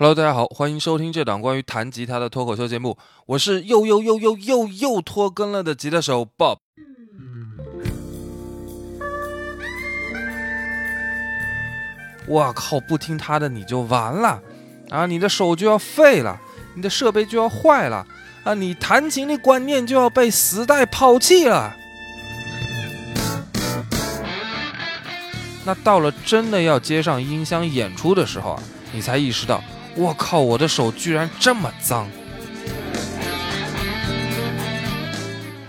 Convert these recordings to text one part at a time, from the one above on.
Hello，大家好，欢迎收听这档关于弹吉他的脱口秀节目。我是又又又又又又拖更了的吉他手 Bob。我靠，不听他的你就完了啊！你的手就要废了，你的设备就要坏了啊！你弹琴的观念就要被时代抛弃了。那到了真的要接上音箱演出的时候啊，你才意识到。我靠！我的手居然这么脏！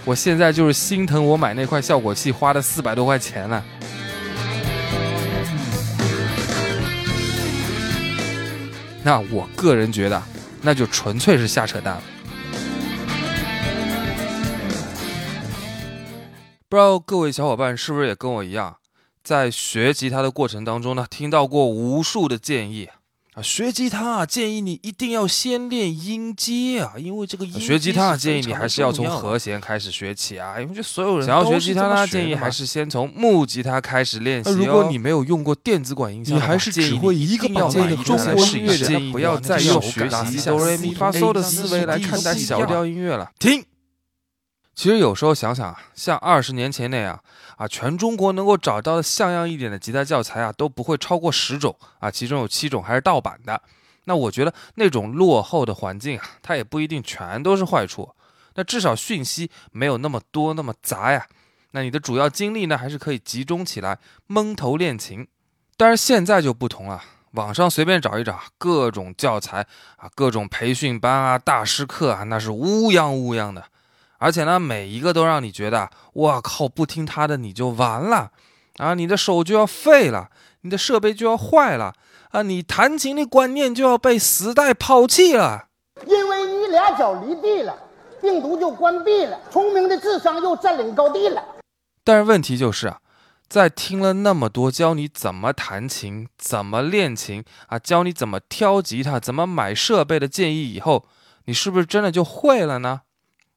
我现在就是心疼我买那块效果器花的四百多块钱了。那我个人觉得，那就纯粹是瞎扯淡了。不知道各位小伙伴是不是也跟我一样，在学吉他的过程当中呢，听到过无数的建议。学吉他建议你一定要先练音阶啊，因为这个音学吉他建议你还是要从和弦开始学起啊，因为这所有人想要学吉他呢，建议还是先从木吉他开始练习。如果你没有用过电子管音箱，你还是只会一个版本的中国音乐，建议不要再用学习哆来咪发嗦的思维来看待小调音乐了。停。其实有时候想想啊，像二十年前那样啊，全中国能够找到的像样一点的吉他教材啊，都不会超过十种啊，其中有七种还是盗版的。那我觉得那种落后的环境啊，它也不一定全都是坏处。那至少讯息没有那么多那么杂呀。那你的主要精力呢，还是可以集中起来蒙头练琴。但是现在就不同了，网上随便找一找，各种教材啊，各种培训班啊，大师课啊，那是乌泱乌泱的。而且呢，每一个都让你觉得，我靠，不听他的你就完了，啊，你的手就要废了，你的设备就要坏了，啊，你弹琴的观念就要被时代抛弃了，因为你俩脚离地了，病毒就关闭了，聪明的智商又占领高地了。但是问题就是啊，在听了那么多教你怎么弹琴、怎么练琴啊，教你怎么挑吉他、怎么买设备的建议以后，你是不是真的就会了呢？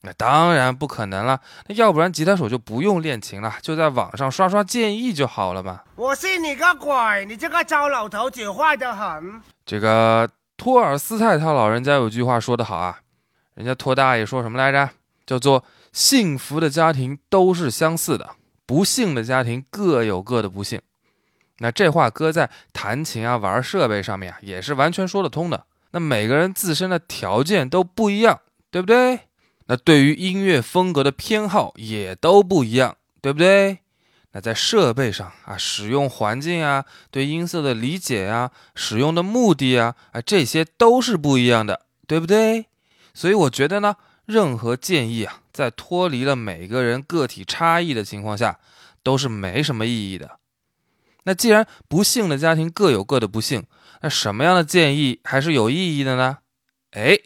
那当然不可能了，那要不然吉他手就不用练琴了，就在网上刷刷建议就好了嘛。我信你个鬼！你这个糟老头子坏得很。这个托尔斯泰他老人家有句话说得好啊，人家托大爷说什么来着？叫做幸福的家庭都是相似的，不幸的家庭各有各的不幸。那这话搁在弹琴啊、玩设备上面啊，也是完全说得通的。那每个人自身的条件都不一样，对不对？那对于音乐风格的偏好也都不一样，对不对？那在设备上啊，使用环境啊，对音色的理解啊，使用的目的啊，啊，这些都是不一样的，对不对？所以我觉得呢，任何建议啊，在脱离了每个人个体差异的情况下，都是没什么意义的。那既然不幸的家庭各有各的不幸，那什么样的建议还是有意义的呢？哎。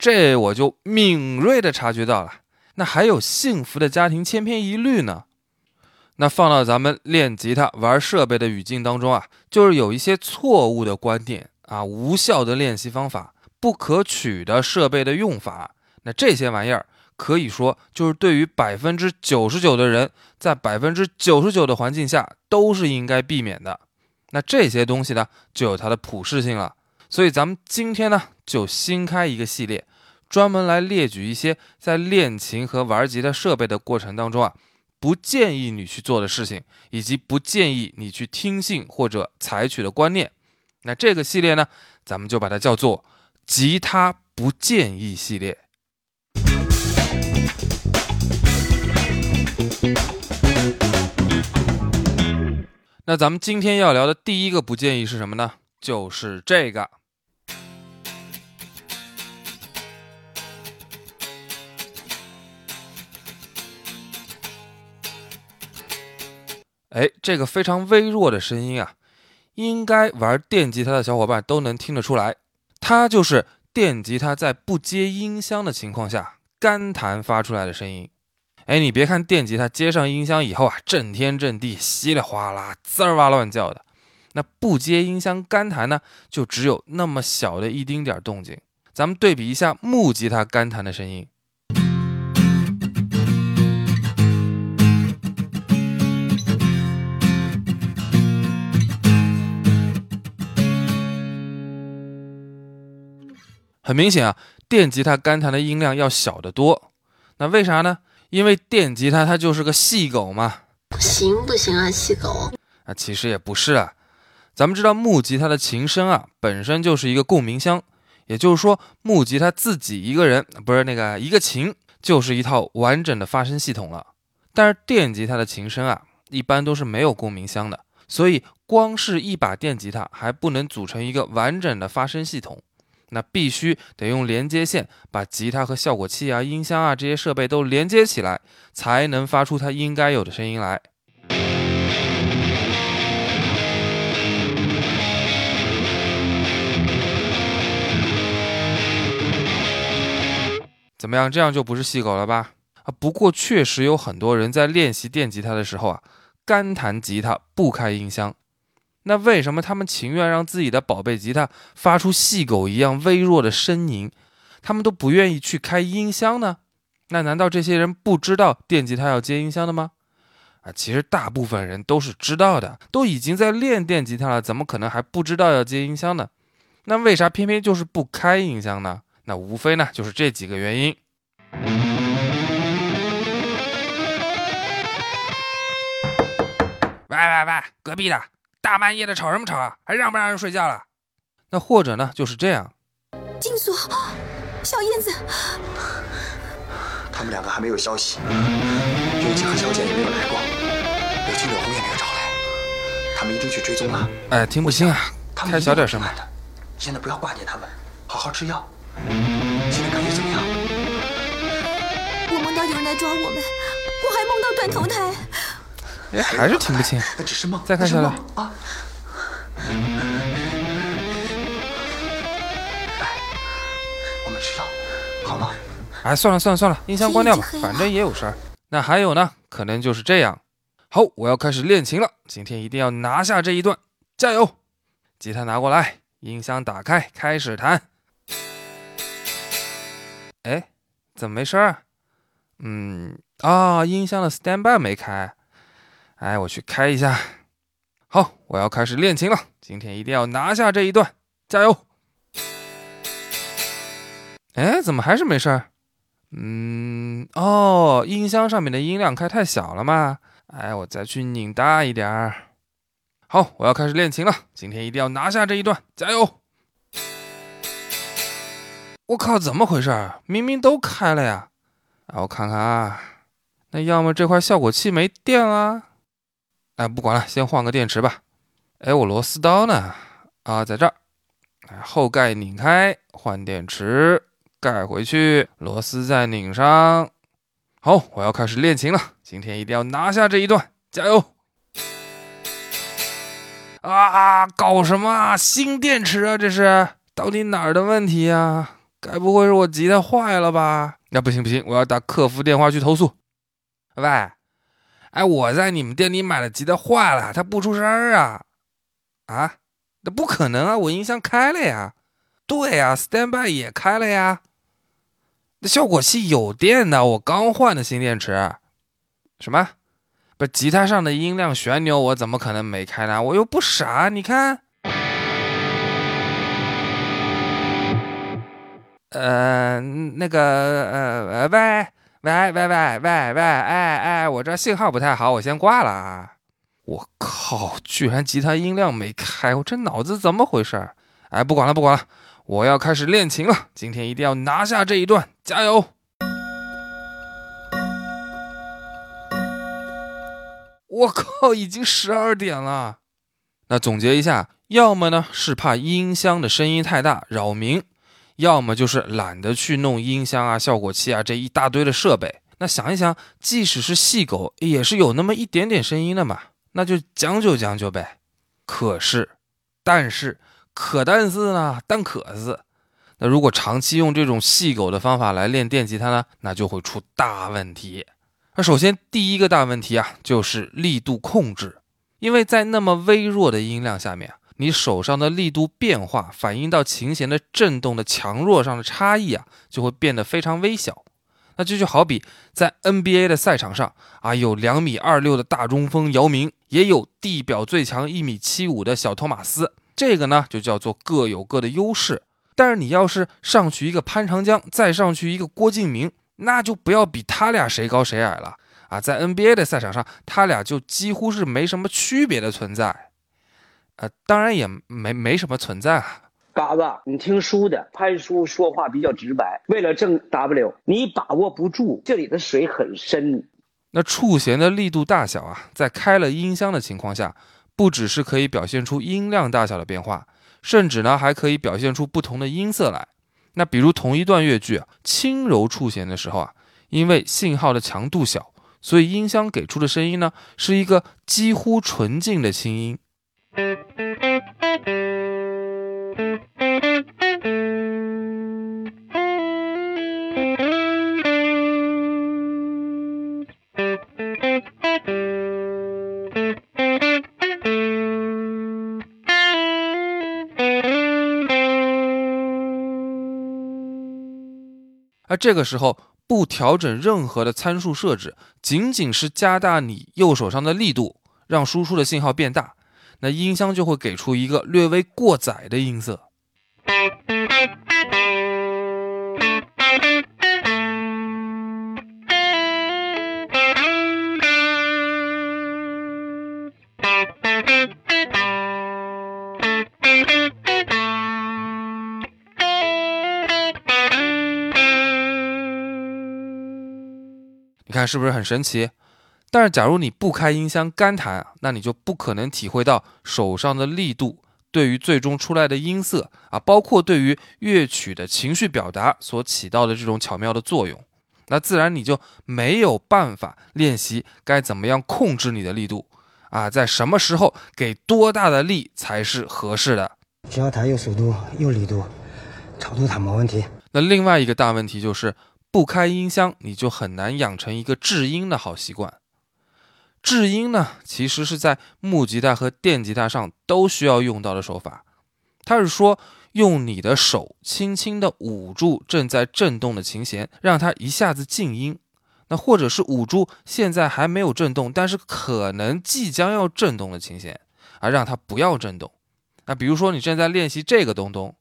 这我就敏锐地察觉到了，那还有幸福的家庭千篇一律呢？那放到咱们练吉他玩设备的语境当中啊，就是有一些错误的观点啊，无效的练习方法，不可取的设备的用法，那这些玩意儿可以说就是对于百分之九十九的人，在百分之九十九的环境下都是应该避免的。那这些东西呢，就有它的普适性了。所以咱们今天呢，就新开一个系列。专门来列举一些在练琴和玩吉他设备的过程当中啊，不建议你去做的事情，以及不建议你去听信或者采取的观念。那这个系列呢，咱们就把它叫做“吉他不建议系列”。那咱们今天要聊的第一个不建议是什么呢？就是这个。哎，这个非常微弱的声音啊，应该玩电吉他的小伙伴都能听得出来，它就是电吉他在不接音箱的情况下干弹发出来的声音。哎，你别看电吉他接上音箱以后啊，震天震地，稀里哗啦，滋儿哇乱叫的，那不接音箱干弹呢，就只有那么小的一丁点动静。咱们对比一下木吉他干弹的声音。很明显啊，电吉他干弹的音量要小得多。那为啥呢？因为电吉他它就是个细狗嘛。不行不行啊，细狗？啊，其实也不是啊。咱们知道木吉他的琴声啊，本身就是一个共鸣箱，也就是说，木吉他自己一个人不是那个一个琴，就是一套完整的发声系统了。但是电吉他的琴声啊，一般都是没有共鸣箱的，所以光是一把电吉他还不能组成一个完整的发声系统，那必须得用连接线把吉他和效果器啊、音箱啊这些设备都连接起来，才能发出它应该有的声音来。怎么样？这样就不是细狗了吧？啊，不过确实有很多人在练习电吉他的时候啊，干弹吉他不开音箱。那为什么他们情愿让自己的宝贝吉他发出细狗一样微弱的呻吟，他们都不愿意去开音箱呢？那难道这些人不知道电吉他要接音箱的吗？啊，其实大部分人都是知道的，都已经在练电吉他了，怎么可能还不知道要接音箱呢？那为啥偏偏就是不开音箱呢？那无非呢就是这几个原因。喂喂喂，隔壁的，大半夜的吵什么吵啊？还让不让人睡觉了？那或者呢就是这样。金锁，小燕子，他们两个还没有消息，刘姐和小姐也没有来过，柳青、柳红也没有找来，他们一定去追踪了。哎，听不清啊，开小点声吧。现在不要挂念他们，好好吃药。现在感觉怎么样？我梦到有人来抓我们，我还梦到断头台。哎，还是听不清。那只是梦。再看下来啊！来，我们吃药，好吗？哎，算了算了算了，音箱关掉吧，反正也有声儿。那还有呢？可能就是这样。好，我要开始练琴了，今天一定要拿下这一段，加油！吉他拿过来，音箱打开，开始弹。哎，怎么没声儿？嗯，啊，音箱的 standby 没开。哎，我去开一下。好，我要开始练琴了。今天一定要拿下这一段，加油！哎，怎么还是没事儿？嗯，哦，音箱上面的音量开太小了嘛。哎，我再去拧大一点儿。好，我要开始练琴了。今天一定要拿下这一段，加油！我靠，怎么回事？明明都开了呀！啊，我看看啊，那要么这块效果器没电了。哎，不管了，先换个电池吧。哎，我螺丝刀呢？啊，在这儿。后盖拧开，换电池，盖回去，螺丝再拧上。好，我要开始练琴了。今天一定要拿下这一段，加油！啊，搞什么啊？新电池啊？这是到底哪儿的问题呀？该不会是我吉他坏了吧？那不行不行，我要打客服电话去投诉。喂。哎，我在你们店里买的吉他坏了，它不出声啊！啊，那不可能啊！我音箱开了呀，对呀，standby 也开了呀。那效果器有电的，我刚换的新电池。什么？不，吉他上的音量旋钮我怎么可能没开呢？我又不傻，你看。呃，那个，呃，喂。喂喂喂喂喂，哎哎，我这信号不太好，我先挂了啊！我靠，居然吉他音量没开，我这脑子怎么回事？哎，不管了不管了，我要开始练琴了，今天一定要拿下这一段，加油！我靠，已经十二点了。那总结一下，要么呢是怕音箱的声音太大扰民。要么就是懒得去弄音箱啊、效果器啊这一大堆的设备。那想一想，即使是细狗，也是有那么一点点声音的嘛，那就将就将就呗。可是，但是，可但是呢？但可是，那如果长期用这种细狗的方法来练电吉他呢，那就会出大问题。那首先第一个大问题啊，就是力度控制，因为在那么微弱的音量下面。你手上的力度变化，反映到琴弦的振动的强弱上的差异啊，就会变得非常微小。那这就好比在 NBA 的赛场上啊，有两米二六的大中锋姚明，也有地表最强一米七五的小托马斯，这个呢就叫做各有各的优势。但是你要是上去一个潘长江，再上去一个郭敬明，那就不要比他俩谁高谁矮了啊！在 NBA 的赛场上，他俩就几乎是没什么区别的存在。呃，当然也没没什么存在啊。嘎子，你听叔的，潘叔说话比较直白。为了挣 W，你把握不住，这里的水很深。那触弦的力度大小啊，在开了音箱的情况下，不只是可以表现出音量大小的变化，甚至呢还可以表现出不同的音色来。那比如同一段乐句轻柔触弦的时候啊，因为信号的强度小，所以音箱给出的声音呢是一个几乎纯净的清音。而这个时候不调整任何的参数设置，仅仅是加大你右手上的力度，让输出的信号变大。那音箱就会给出一个略微过载的音色。你看是不是很神奇？但是，假如你不开音箱干弹，那你就不可能体会到手上的力度对于最终出来的音色啊，包括对于乐曲的情绪表达所起到的这种巧妙的作用。那自然你就没有办法练习该怎么样控制你的力度啊，在什么时候给多大的力才是合适的？只要弹有速度有力度，长度它没问题。那另外一个大问题就是不开音箱，你就很难养成一个制音的好习惯。制音呢，其实是在木吉他和电吉他上都需要用到的手法。它是说，用你的手轻轻地捂住正在震动的琴弦，让它一下子静音。那或者是捂住现在还没有震动，但是可能即将要震动的琴弦，啊，让它不要震动。那比如说，你正在练习这个东东。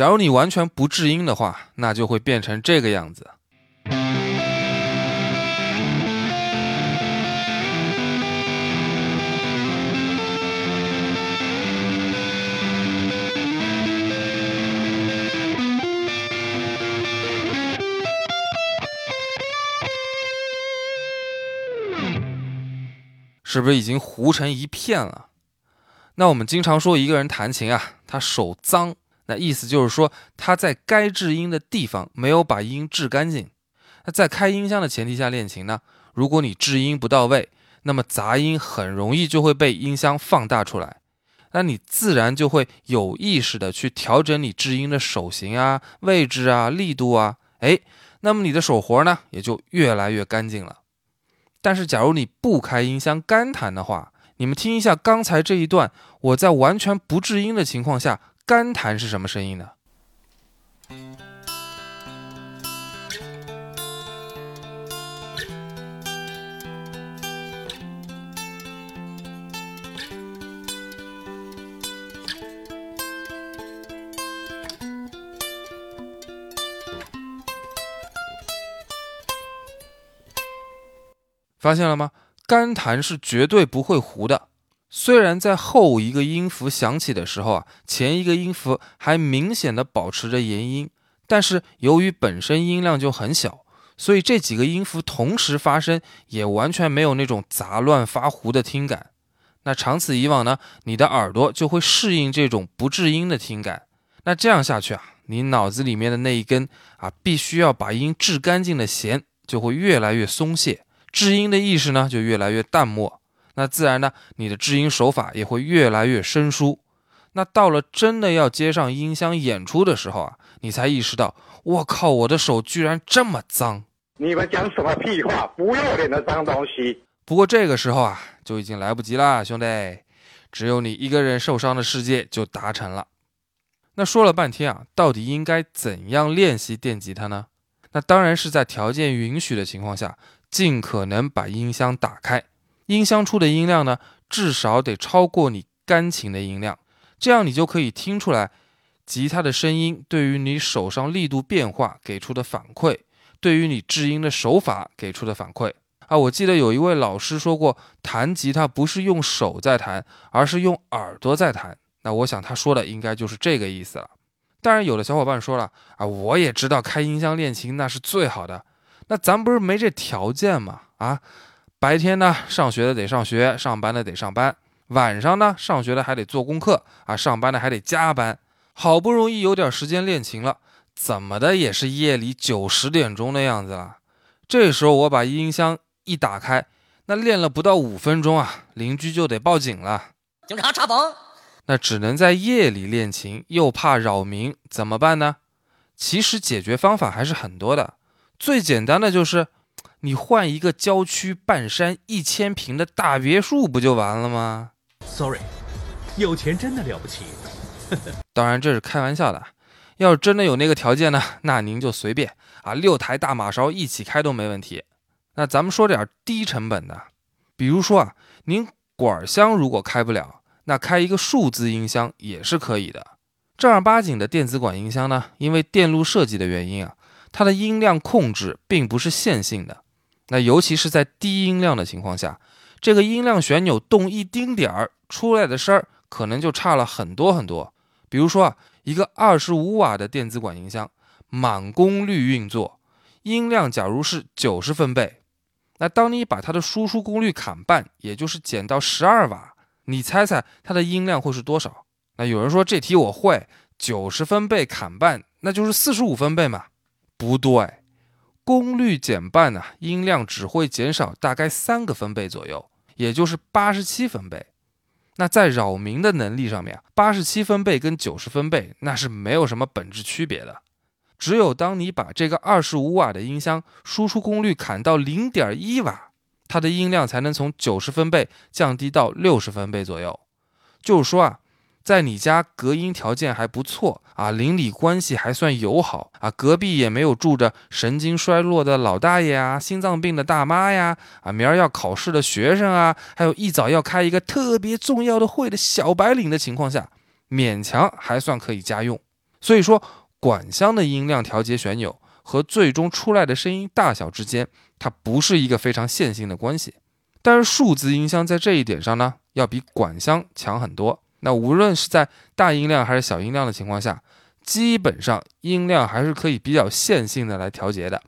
假如你完全不制音的话，那就会变成这个样子。是不是已经糊成一片了？那我们经常说一个人弹琴啊，他手脏。那意思就是说，他在该制音的地方没有把音制干净。那在开音箱的前提下练琴呢，如果你制音不到位，那么杂音很容易就会被音箱放大出来。那你自然就会有意识的去调整你制音的手型啊、位置啊、力度啊，哎，那么你的手活呢也就越来越干净了。但是假如你不开音箱干弹的话，你们听一下刚才这一段，我在完全不制音的情况下。干弹是什么声音呢？发现了吗？干弹是绝对不会糊的。虽然在后一个音符响起的时候啊，前一个音符还明显的保持着延音，但是由于本身音量就很小，所以这几个音符同时发生也完全没有那种杂乱发糊的听感。那长此以往呢，你的耳朵就会适应这种不制音的听感。那这样下去啊，你脑子里面的那一根啊，必须要把音制干净的弦就会越来越松懈，制音的意识呢就越来越淡漠。那自然呢，你的制音手法也会越来越生疏。那到了真的要接上音箱演出的时候啊，你才意识到，我靠，我的手居然这么脏！你们讲什么屁话？不要脸的脏东西！不过这个时候啊，就已经来不及啦，兄弟。只有你一个人受伤的世界就达成了。那说了半天啊，到底应该怎样练习电吉他呢？那当然是在条件允许的情况下，尽可能把音箱打开，音箱出的音量呢，至少得超过你钢琴的音量，这样你就可以听出来吉他的声音对于你手上力度变化给出的反馈，对于你制音的手法给出的反馈。啊，我记得有一位老师说过，弹吉他不是用手在弹，而是用耳朵在弹。那我想他说的应该就是这个意思了。当然，有的小伙伴说了啊，我也知道开音箱练琴那是最好的，那咱不是没这条件吗？啊，白天呢上学的得上学，上班的得上班，晚上呢上学的还得做功课啊，上班的还得加班，好不容易有点时间练琴了，怎么的也是夜里九十点钟的样子了。这时候我把音箱一打开，那练了不到五分钟啊，邻居就得报警了，警察查房。那只能在夜里练琴，又怕扰民，怎么办呢？其实解决方法还是很多的。最简单的就是，你换一个郊区半山一千平的大别墅，不就完了吗？Sorry，有钱真的了不起。当然这是开玩笑的。要是真的有那个条件呢，那您就随便啊，六台大马勺一起开都没问题。那咱们说点低成本的，比如说啊，您管箱如果开不了。那开一个数字音箱也是可以的。正儿八经的电子管音箱呢，因为电路设计的原因啊，它的音量控制并不是线性的。那尤其是在低音量的情况下，这个音量旋钮动一丁点儿，出来的声儿可能就差了很多很多。比如说啊，一个二十五瓦的电子管音箱，满功率运作，音量假如是九十分贝，那当你把它的输出功率砍半，也就是减到十二瓦。你猜猜它的音量会是多少？那有人说这题我会，九十分贝砍半，那就是四十五分贝嘛？不对，功率减半呢，音量只会减少大概三个分贝左右，也就是八十七分贝。那在扰民的能力上面，八十七分贝跟九十分贝那是没有什么本质区别的。只有当你把这个二十五瓦的音箱输出功率砍到零点一瓦。它的音量才能从九十分贝降低到六十分贝左右，就是说啊，在你家隔音条件还不错啊，邻里关系还算友好啊，隔壁也没有住着神经衰弱的老大爷啊，心脏病的大妈呀，啊，明儿要考试的学生啊，还有一早要开一个特别重要的会的小白领的情况下，勉强还算可以家用。所以说，管箱的音量调节旋钮和最终出来的声音大小之间。它不是一个非常线性的关系，但是数字音箱在这一点上呢，要比管箱强很多。那无论是在大音量还是小音量的情况下，基本上音量还是可以比较线性的来调节的。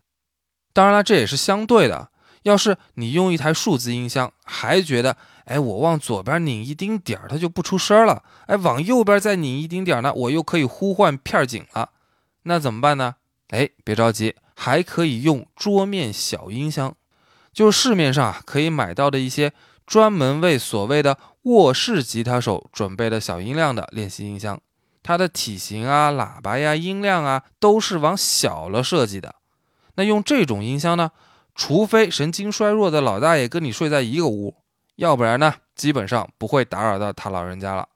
当然了，这也是相对的。要是你用一台数字音箱，还觉得，哎，我往左边拧一丁点儿，它就不出声了；哎，往右边再拧一丁点儿呢，我又可以呼唤片警了。那怎么办呢？哎，别着急。还可以用桌面小音箱，就是市面上可以买到的一些专门为所谓的卧室吉他手准备的小音量的练习音箱。它的体型啊、喇叭呀、音量啊，都是往小了设计的。那用这种音箱呢，除非神经衰弱的老大爷跟你睡在一个屋，要不然呢，基本上不会打扰到他老人家了。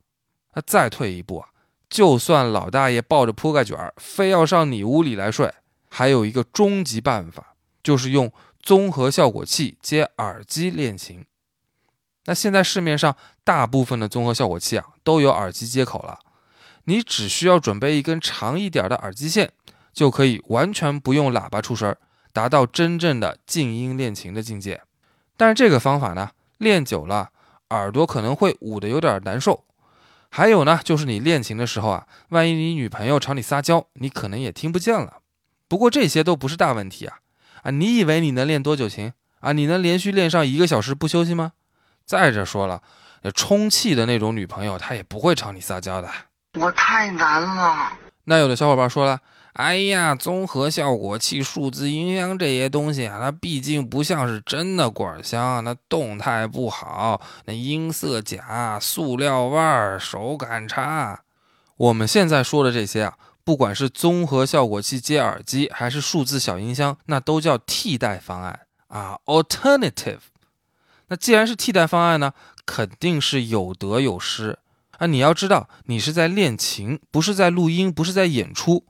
那再退一步啊，就算老大爷抱着铺盖卷儿，非要上你屋里来睡。还有一个终极办法，就是用综合效果器接耳机练琴。那现在市面上大部分的综合效果器啊都有耳机接口了，你只需要准备一根长一点的耳机线，就可以完全不用喇叭出声，达到真正的静音练琴的境界。但是这个方法呢，练久了耳朵可能会捂得有点难受。还有呢，就是你练琴的时候啊，万一你女朋友朝你撒娇，你可能也听不见了。不过这些都不是大问题啊！啊，你以为你能练多久琴啊？你能连续练上一个小时不休息吗？再者说了，充气的那种女朋友，她也不会朝你撒娇的。我太难了。那有的小伙伴说了：“哎呀，综合效果器、数字音箱这些东西啊，它毕竟不像是真的管箱，那动态不好，那音色假，塑料味儿，手感差。”我们现在说的这些啊。不管是综合效果器接耳机，还是数字小音箱，那都叫替代方案啊，alternative。那既然是替代方案呢，肯定是有得有失啊。你要知道，你是在练琴，不是在录音，不是在演出。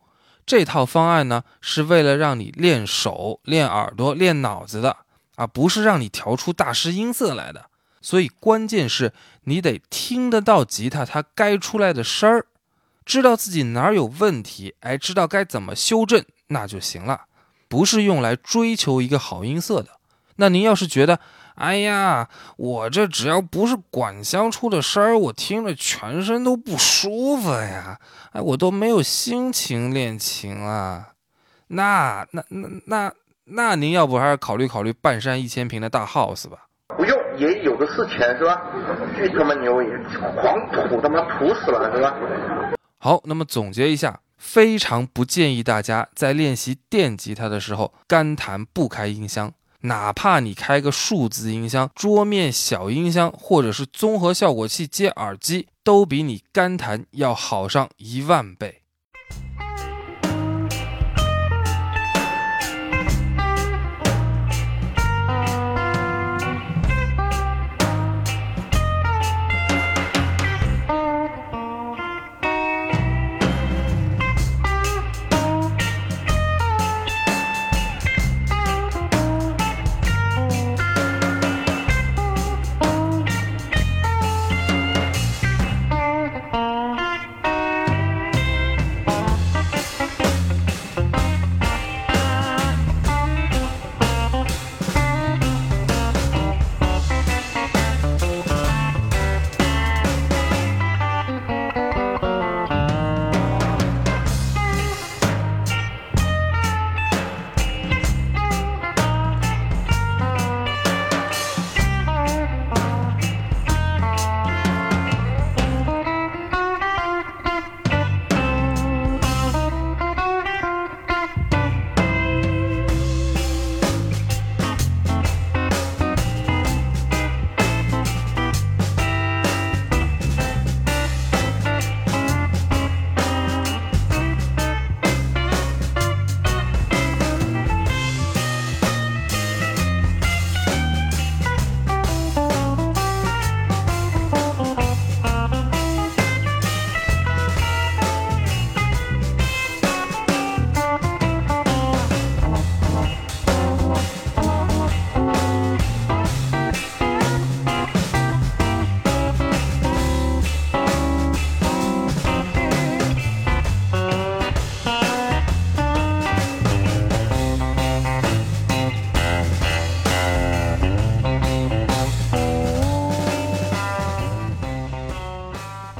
这套方案呢，是为了让你练手、练耳朵、练脑子的啊，不是让你调出大师音色来的。所以关键是你得听得到吉他它该出来的声儿，知道自己哪儿有问题，哎，知道该怎么修正，那就行了。不是用来追求一个好音色的。那您要是觉得，哎呀，我这只要不是管箱出的声儿，我听着全身都不舒服呀，哎，我都没有心情练琴了。那那那那那，您要不还是考虑考虑半山一千平的大 house 吧？不用，也有的是钱，是吧？巨他妈牛，也狂土他妈土死了，是吧？好，那么总结一下，非常不建议大家在练习电吉他的时候干弹不开音箱，哪怕你开个数字音箱、桌面小音箱，或者是综合效果器接耳机，都比你干弹要好上一万倍。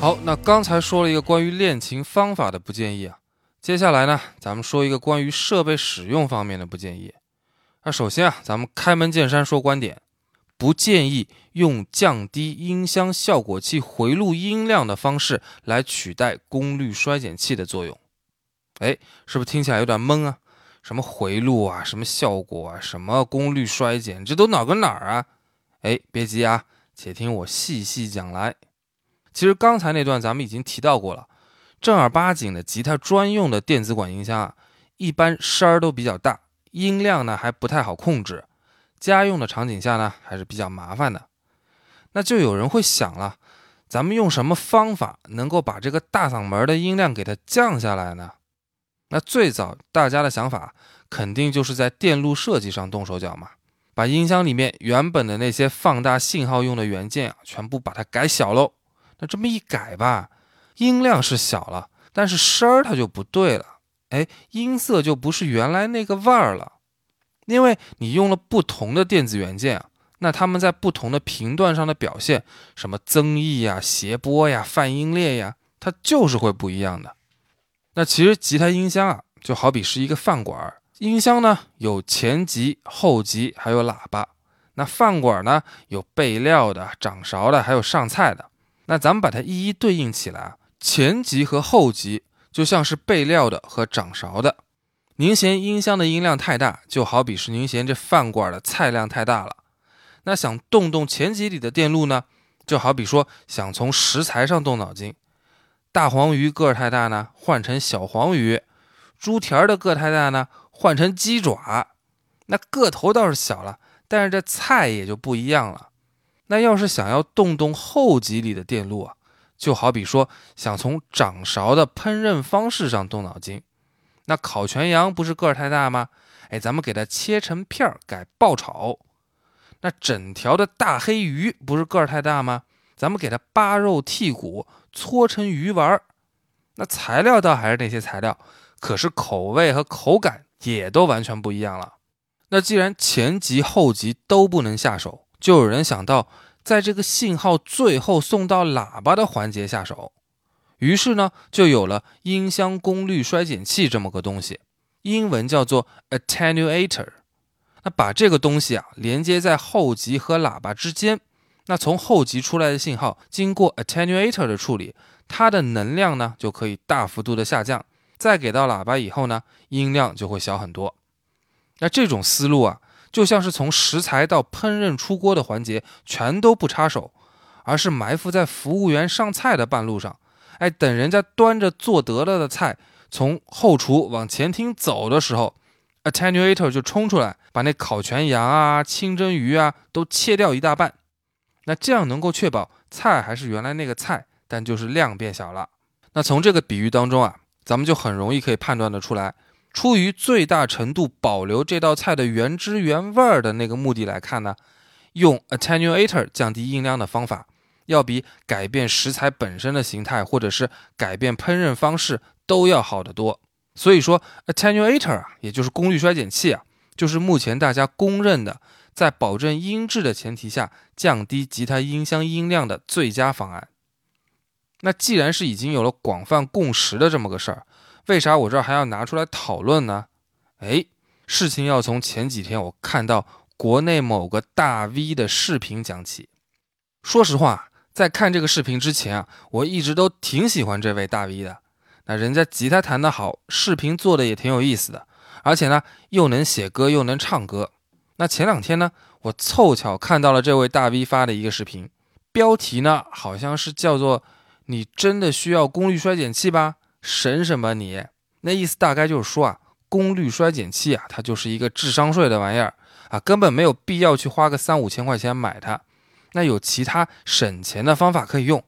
好，那刚才说了一个关于练琴方法的不建议啊，接下来呢，咱们说一个关于设备使用方面的不建议。那首先啊，咱们开门见山说观点，不建议用降低音箱效果器回路音量的方式来取代功率衰减器的作用。哎，是不是听起来有点懵啊？什么回路啊，什么效果啊，什么功率衰减，这都哪跟哪儿啊？哎，别急啊，且听我细细讲来。其实刚才那段咱们已经提到过了，正儿八经的吉他专用的电子管音箱啊，一般声儿都比较大，音量呢还不太好控制，家用的场景下呢还是比较麻烦的。那就有人会想了，咱们用什么方法能够把这个大嗓门的音量给它降下来呢？那最早大家的想法肯定就是在电路设计上动手脚嘛，把音箱里面原本的那些放大信号用的元件啊，全部把它改小喽。那这么一改吧，音量是小了，但是声儿它就不对了，哎，音色就不是原来那个味儿了，因为你用了不同的电子元件啊，那它们在不同的频段上的表现，什么增益呀、谐波呀、泛音列呀，它就是会不一样的。那其实吉他音箱啊，就好比是一个饭馆，音箱呢有前级、后级，还有喇叭；那饭馆呢有备料的、掌勺的，还有上菜的。那咱们把它一一对应起来啊，前级和后级就像是备料的和掌勺的。您嫌音箱的音量太大，就好比是您嫌这饭馆的菜量太大了。那想动动前级里的电路呢，就好比说想从食材上动脑筋。大黄鱼个儿太大呢，换成小黄鱼；猪蹄儿的个太大呢，换成鸡爪。那个头倒是小了，但是这菜也就不一样了。那要是想要动动后级里的电路啊，就好比说想从掌勺的烹饪方式上动脑筋，那烤全羊不是个儿太大吗？哎，咱们给它切成片儿改爆炒。那整条的大黑鱼不是个儿太大吗？咱们给它扒肉剔骨，搓成鱼丸儿。那材料倒还是那些材料，可是口味和口感也都完全不一样了。那既然前级后级都不能下手，就有人想到在这个信号最后送到喇叭的环节下手。于是呢，就有了音箱功率衰减器这么个东西，英文叫做 attenuator。那把这个东西啊连接在后级和喇叭之间，那从后级出来的信号经过 attenuator 的处理，它的能量呢就可以大幅度的下降。再给到喇叭以后呢，音量就会小很多。那这种思路啊，就像是从食材到烹饪出锅的环节全都不插手，而是埋伏在服务员上菜的半路上。哎，等人家端着做得了的菜从后厨往前厅走的时候，attenuator 就冲出来，把那烤全羊啊、清蒸鱼啊都切掉一大半。那这样能够确保菜还是原来那个菜，但就是量变小了。那从这个比喻当中啊，咱们就很容易可以判断得出来。出于最大程度保留这道菜的原汁原味儿的那个目的来看呢，用 attenuator 降低音量的方法，要比改变食材本身的形态或者是改变烹饪方式都要好得多。所以说，attenuator 啊，也就是功率衰减器啊，就是目前大家公认的在保证音质的前提下降低吉他音箱音量的最佳方案。那既然是已经有了广泛共识的这么个事儿。为啥我这儿还要拿出来讨论呢？哎，事情要从前几天我看到国内某个大 V 的视频讲起。说实话，在看这个视频之前啊，我一直都挺喜欢这位大 V 的。那人家吉他弹得好，视频做的也挺有意思的，而且呢，又能写歌又能唱歌。那前两天呢，我凑巧看到了这位大 V 发的一个视频，标题呢好像是叫做“你真的需要功率衰减器吧”。神什么你？那意思大概就是说啊，功率衰减器啊，它就是一个智商税的玩意儿啊，根本没有必要去花个三五千块钱买它。那有其他省钱的方法可以用。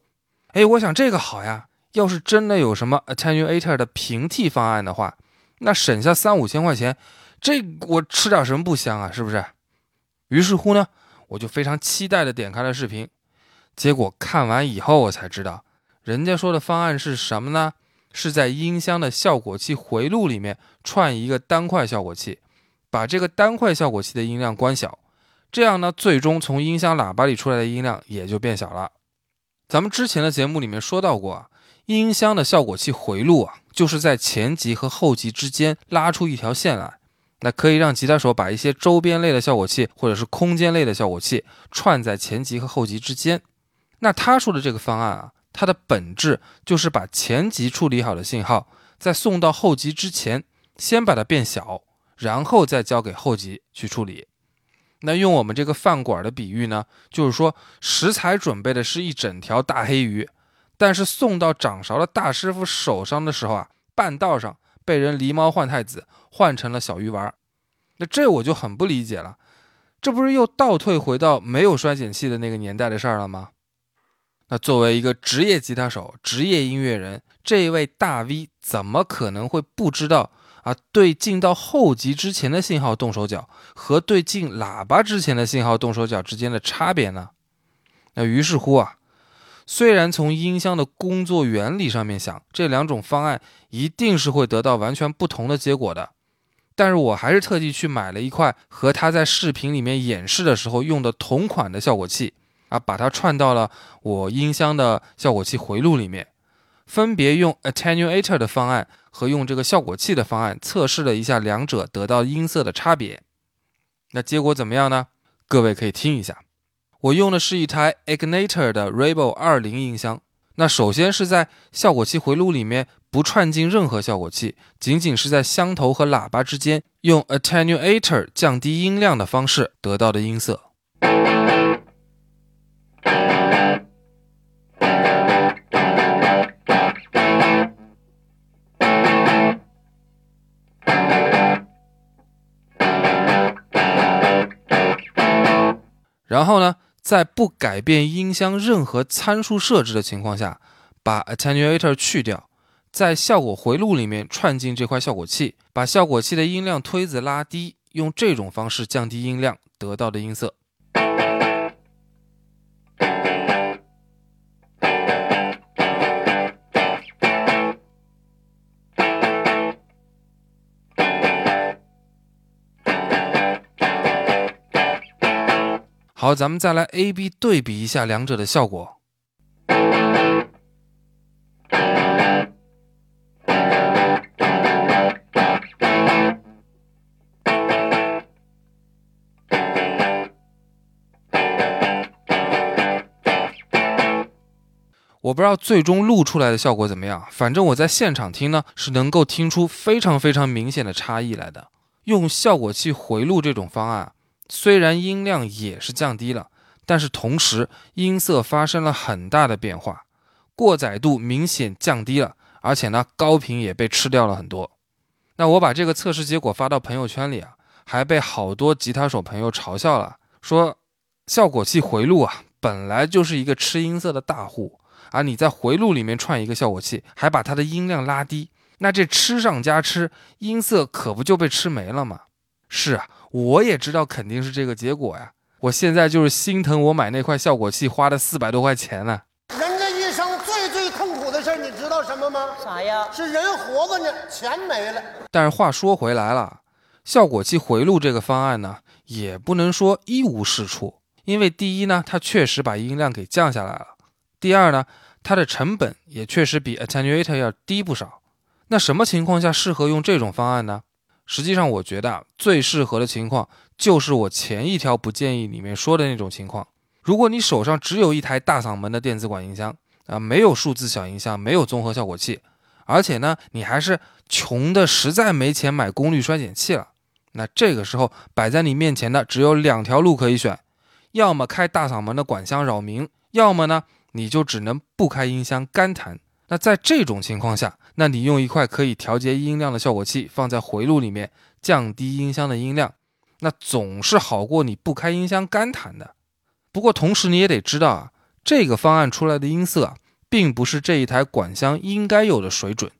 哎，我想这个好呀。要是真的有什么 attenuator 的平替方案的话，那省下三五千块钱，这我吃点什么不香啊？是不是？于是乎呢，我就非常期待的点开了视频。结果看完以后，我才知道，人家说的方案是什么呢？是在音箱的效果器回路里面串一个单块效果器，把这个单块效果器的音量关小，这样呢，最终从音箱喇叭里出来的音量也就变小了。咱们之前的节目里面说到过啊，音箱的效果器回路啊，就是在前级和后级之间拉出一条线来，那可以让吉他手把一些周边类的效果器或者是空间类的效果器串在前级和后级之间。那他说的这个方案啊。它的本质就是把前级处理好的信号，在送到后级之前，先把它变小，然后再交给后级去处理。那用我们这个饭馆的比喻呢，就是说食材准备的是一整条大黑鱼，但是送到掌勺的大师傅手上的时候啊，半道上被人狸猫换太子，换成了小鱼丸。那这我就很不理解了，这不是又倒退回到没有衰减器的那个年代的事儿了吗？那作为一个职业吉他手、职业音乐人，这一位大 V 怎么可能会不知道啊？对进到后级之前的信号动手脚和对进喇叭之前的信号动手脚之间的差别呢？那于是乎啊，虽然从音箱的工作原理上面想，这两种方案一定是会得到完全不同的结果的，但是我还是特地去买了一块和他在视频里面演示的时候用的同款的效果器。啊，把它串到了我音箱的效果器回路里面，分别用 attenuator 的方案和用这个效果器的方案测试了一下两者得到音色的差别。那结果怎么样呢？各位可以听一下。我用的是一台 Ignator 的 Rebel 二零音箱。那首先是在效果器回路里面不串进任何效果器，仅仅是在箱头和喇叭之间用 attenuator 降低音量的方式得到的音色。然后呢，在不改变音箱任何参数设置的情况下，把 attenuator 去掉，在效果回路里面串进这块效果器，把效果器的音量推子拉低，用这种方式降低音量得到的音色。好，咱们再来 A、B 对比一下两者的效果。我不知道最终录出来的效果怎么样，反正我在现场听呢，是能够听出非常非常明显的差异来的。用效果器回录这种方案。虽然音量也是降低了，但是同时音色发生了很大的变化，过载度明显降低了，而且呢高频也被吃掉了很多。那我把这个测试结果发到朋友圈里啊，还被好多吉他手朋友嘲笑了，说效果器回路啊本来就是一个吃音色的大户啊，你在回路里面串一个效果器，还把它的音量拉低，那这吃上加吃，音色可不就被吃没了吗？是啊。我也知道肯定是这个结果呀！我现在就是心疼我买那块效果器花了四百多块钱呢。人这一生最最痛苦的事儿你知道什么吗？啥呀？是人活着呢，钱没了。但是话说回来了，效果器回路这个方案呢，也不能说一无是处。因为第一呢，它确实把音量给降下来了；第二呢，它的成本也确实比 attenuator 要低不少。那什么情况下适合用这种方案呢？实际上，我觉得最适合的情况就是我前一条不建议里面说的那种情况。如果你手上只有一台大嗓门的电子管音箱啊，没有数字小音箱，没有综合效果器，而且呢，你还是穷的实在没钱买功率衰减器了，那这个时候摆在你面前的只有两条路可以选：要么开大嗓门的管箱扰民，要么呢，你就只能不开音箱干弹。那在这种情况下，那你用一块可以调节音量的效果器放在回路里面，降低音箱的音量，那总是好过你不开音箱干弹的。不过同时你也得知道啊，这个方案出来的音色啊，并不是这一台管箱应该有的水准，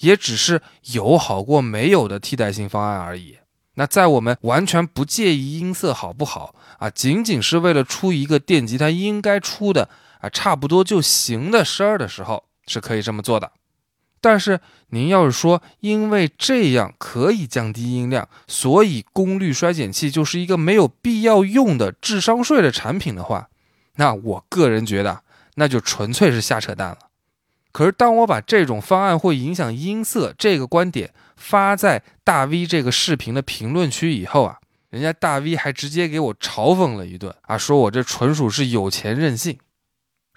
也只是有好过没有的替代性方案而已。那在我们完全不介意音色好不好啊，仅仅是为了出一个电吉他应该出的啊差不多就行的声儿的时候。是可以这么做的，但是您要是说因为这样可以降低音量，所以功率衰减器就是一个没有必要用的智商税的产品的话，那我个人觉得那就纯粹是瞎扯淡了。可是当我把这种方案会影响音色这个观点发在大 V 这个视频的评论区以后啊，人家大 V 还直接给我嘲讽了一顿啊，说我这纯属是有钱任性。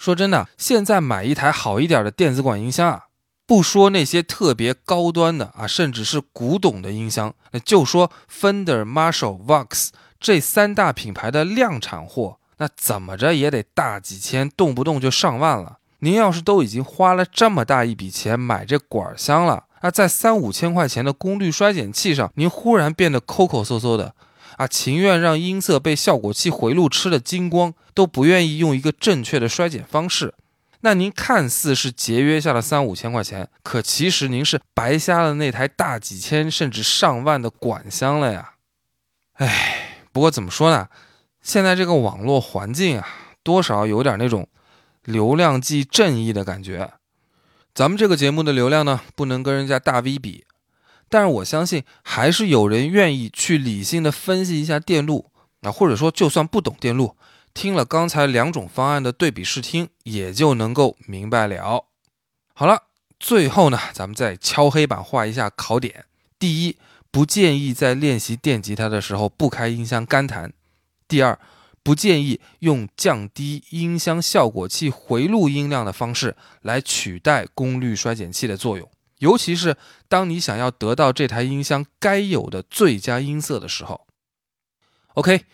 说真的，现在买一台好一点的电子管音箱啊，不说那些特别高端的啊，甚至是古董的音箱，那就说 Fender、Marshall、Vox 这三大品牌的量产货，那怎么着也得大几千，动不动就上万了。您要是都已经花了这么大一笔钱买这管箱了，那在三五千块钱的功率衰减器上，您忽然变得抠抠搜搜的。啊，情愿让音色被效果器回路吃了精光，都不愿意用一个正确的衰减方式。那您看似是节约下了三五千块钱，可其实您是白瞎了那台大几千甚至上万的管箱了呀！哎，不过怎么说呢？现在这个网络环境啊，多少有点那种流量即正义的感觉。咱们这个节目的流量呢，不能跟人家大 V 比。但是我相信，还是有人愿意去理性的分析一下电路，啊，或者说就算不懂电路，听了刚才两种方案的对比试听，也就能够明白了。好了，最后呢，咱们再敲黑板画一下考点：第一，不建议在练习电吉他的时候不开音箱干弹；第二，不建议用降低音箱效果器回路音量的方式来取代功率衰减器的作用。尤其是当你想要得到这台音箱该有的最佳音色的时候。OK，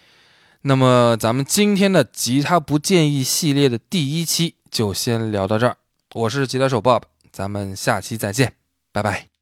那么咱们今天的吉他不建议系列的第一期就先聊到这儿。我是吉他手 Bob，咱们下期再见，拜拜。